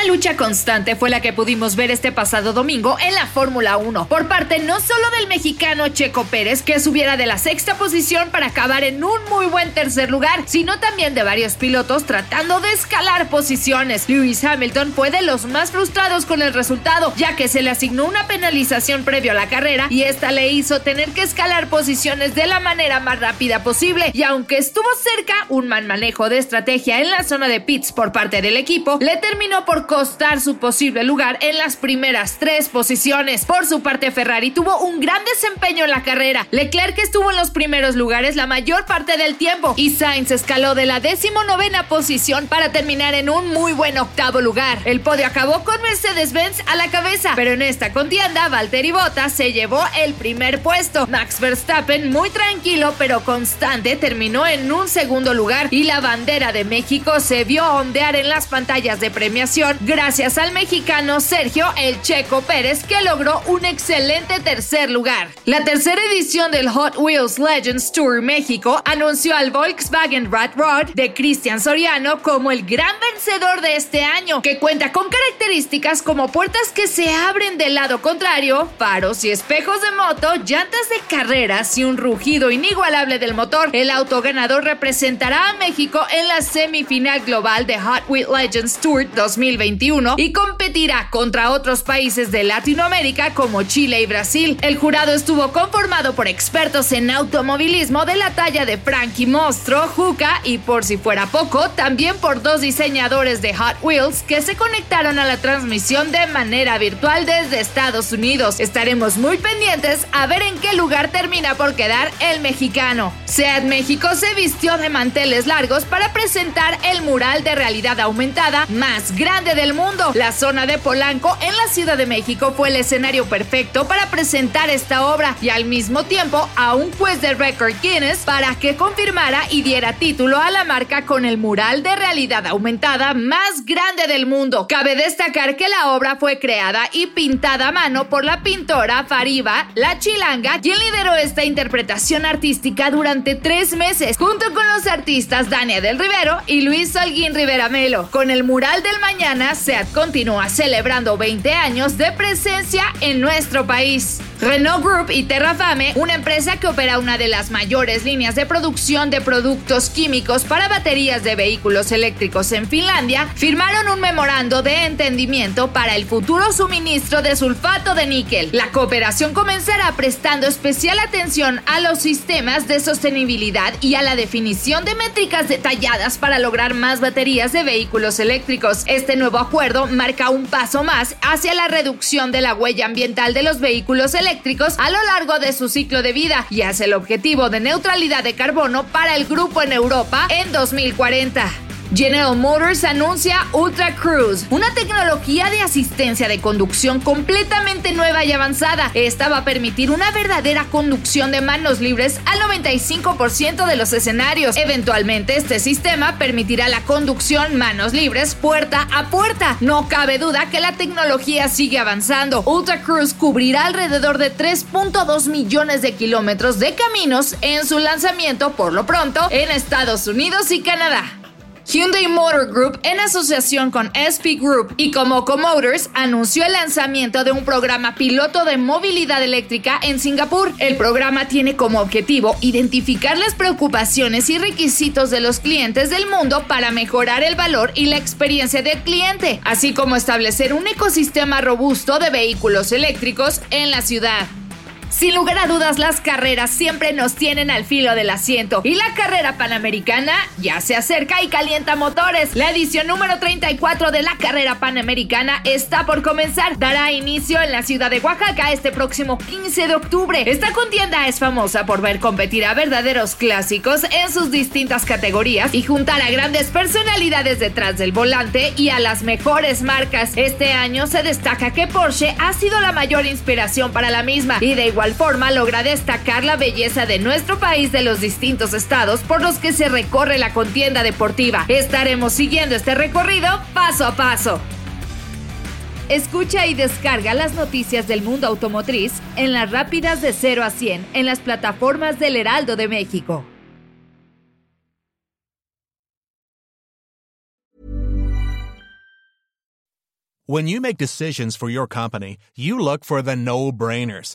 Una lucha constante fue la que pudimos ver este pasado domingo en la Fórmula 1, por parte no solo del mexicano Checo Pérez, que subiera de la sexta posición para acabar en un muy buen tercer lugar, sino también de varios pilotos tratando de escalar posiciones. Lewis Hamilton fue de los más frustrados con el resultado, ya que se le asignó una penalización previo a la carrera y esta le hizo tener que escalar posiciones de la manera más rápida posible. Y aunque estuvo cerca, un mal manejo de estrategia en la zona de pits por parte del equipo le terminó por costar su posible lugar en las primeras tres posiciones. Por su parte, Ferrari tuvo un gran desempeño en la carrera. Leclerc estuvo en los primeros lugares la mayor parte del tiempo y Sainz escaló de la decimonovena posición para terminar en un muy buen octavo lugar. El podio acabó con Mercedes-Benz a la cabeza, pero en esta contienda Valtteri Bottas se llevó el primer puesto. Max Verstappen, muy tranquilo pero constante, terminó en un segundo lugar y la bandera de México se vio ondear en las pantallas de premiación gracias al mexicano Sergio El Checo Pérez que logró un excelente tercer lugar. La tercera edición del Hot Wheels Legends Tour México anunció al Volkswagen Rat Rod de Cristian Soriano como el gran vencedor de este año, que cuenta con características como puertas que se abren del lado contrario, faros y espejos de moto, llantas de carreras y un rugido inigualable del motor. El auto ganador representará a México en la semifinal global de Hot Wheels Legends Tour 2020 y competirá contra otros países de Latinoamérica como Chile y Brasil. El jurado estuvo conformado por expertos en automovilismo de la talla de Frankie Mostro, Juca y por si fuera poco, también por dos diseñadores de Hot Wheels que se conectaron a la transmisión de manera virtual desde Estados Unidos. Estaremos muy pendientes a ver en qué lugar termina por quedar el mexicano. SEAT México se vistió de manteles largos para presentar el mural de realidad aumentada más grande del mundo. Zona de Polanco en la Ciudad de México fue el escenario perfecto para presentar esta obra y al mismo tiempo a un juez de Record Guinness para que confirmara y diera título a la marca con el mural de realidad aumentada más grande del mundo. Cabe destacar que la obra fue creada y pintada a mano por la pintora Fariba La Chilanga, quien lideró esta interpretación artística durante tres meses, junto con los artistas Dania del Rivero y Luis Holguín Rivera Melo. Con el mural del mañana SEAT continúa celebrando 20 años de presencia en nuestro país. Renault Group y Terrafame, una empresa que opera una de las mayores líneas de producción de productos químicos para baterías de vehículos eléctricos en Finlandia, firmaron un memorando de entendimiento para el futuro suministro de sulfato de níquel. La cooperación comenzará prestando especial atención a los sistemas de sostenibilidad y a la definición de métricas detalladas para lograr más baterías de vehículos eléctricos. Este nuevo acuerdo marca un paso más hacia la reducción de la huella ambiental de los vehículos eléctricos a lo largo de su ciclo de vida y hacia el objetivo de neutralidad de carbono para el grupo en Europa en 2040. General Motors anuncia Ultra Cruise, una tecnología de asistencia de conducción completamente nueva y avanzada. Esta va a permitir una verdadera conducción de manos libres al 95% de los escenarios. Eventualmente, este sistema permitirá la conducción manos libres puerta a puerta. No cabe duda que la tecnología sigue avanzando. Ultra Cruise cubrirá alrededor de 3.2 millones de kilómetros de caminos en su lanzamiento por lo pronto en Estados Unidos y Canadá. Hyundai Motor Group, en asociación con SP Group y Comoco Motors, anunció el lanzamiento de un programa piloto de movilidad eléctrica en Singapur. El programa tiene como objetivo identificar las preocupaciones y requisitos de los clientes del mundo para mejorar el valor y la experiencia del cliente, así como establecer un ecosistema robusto de vehículos eléctricos en la ciudad. Sin lugar a dudas, las carreras siempre nos tienen al filo del asiento y la carrera panamericana ya se acerca y calienta motores. La edición número 34 de la carrera panamericana está por comenzar. Dará inicio en la ciudad de Oaxaca este próximo 15 de octubre. Esta contienda es famosa por ver competir a verdaderos clásicos en sus distintas categorías y juntar a grandes personalidades detrás del volante y a las mejores marcas. Este año se destaca que Porsche ha sido la mayor inspiración para la misma y de igual forma logra destacar la belleza de nuestro país de los distintos estados por los que se recorre la contienda deportiva. Estaremos siguiendo este recorrido paso a paso. Escucha y descarga las noticias del mundo automotriz en las rápidas de 0 a 100 en las plataformas del Heraldo de México. When you make decisions for your company, you look for the no-brainers.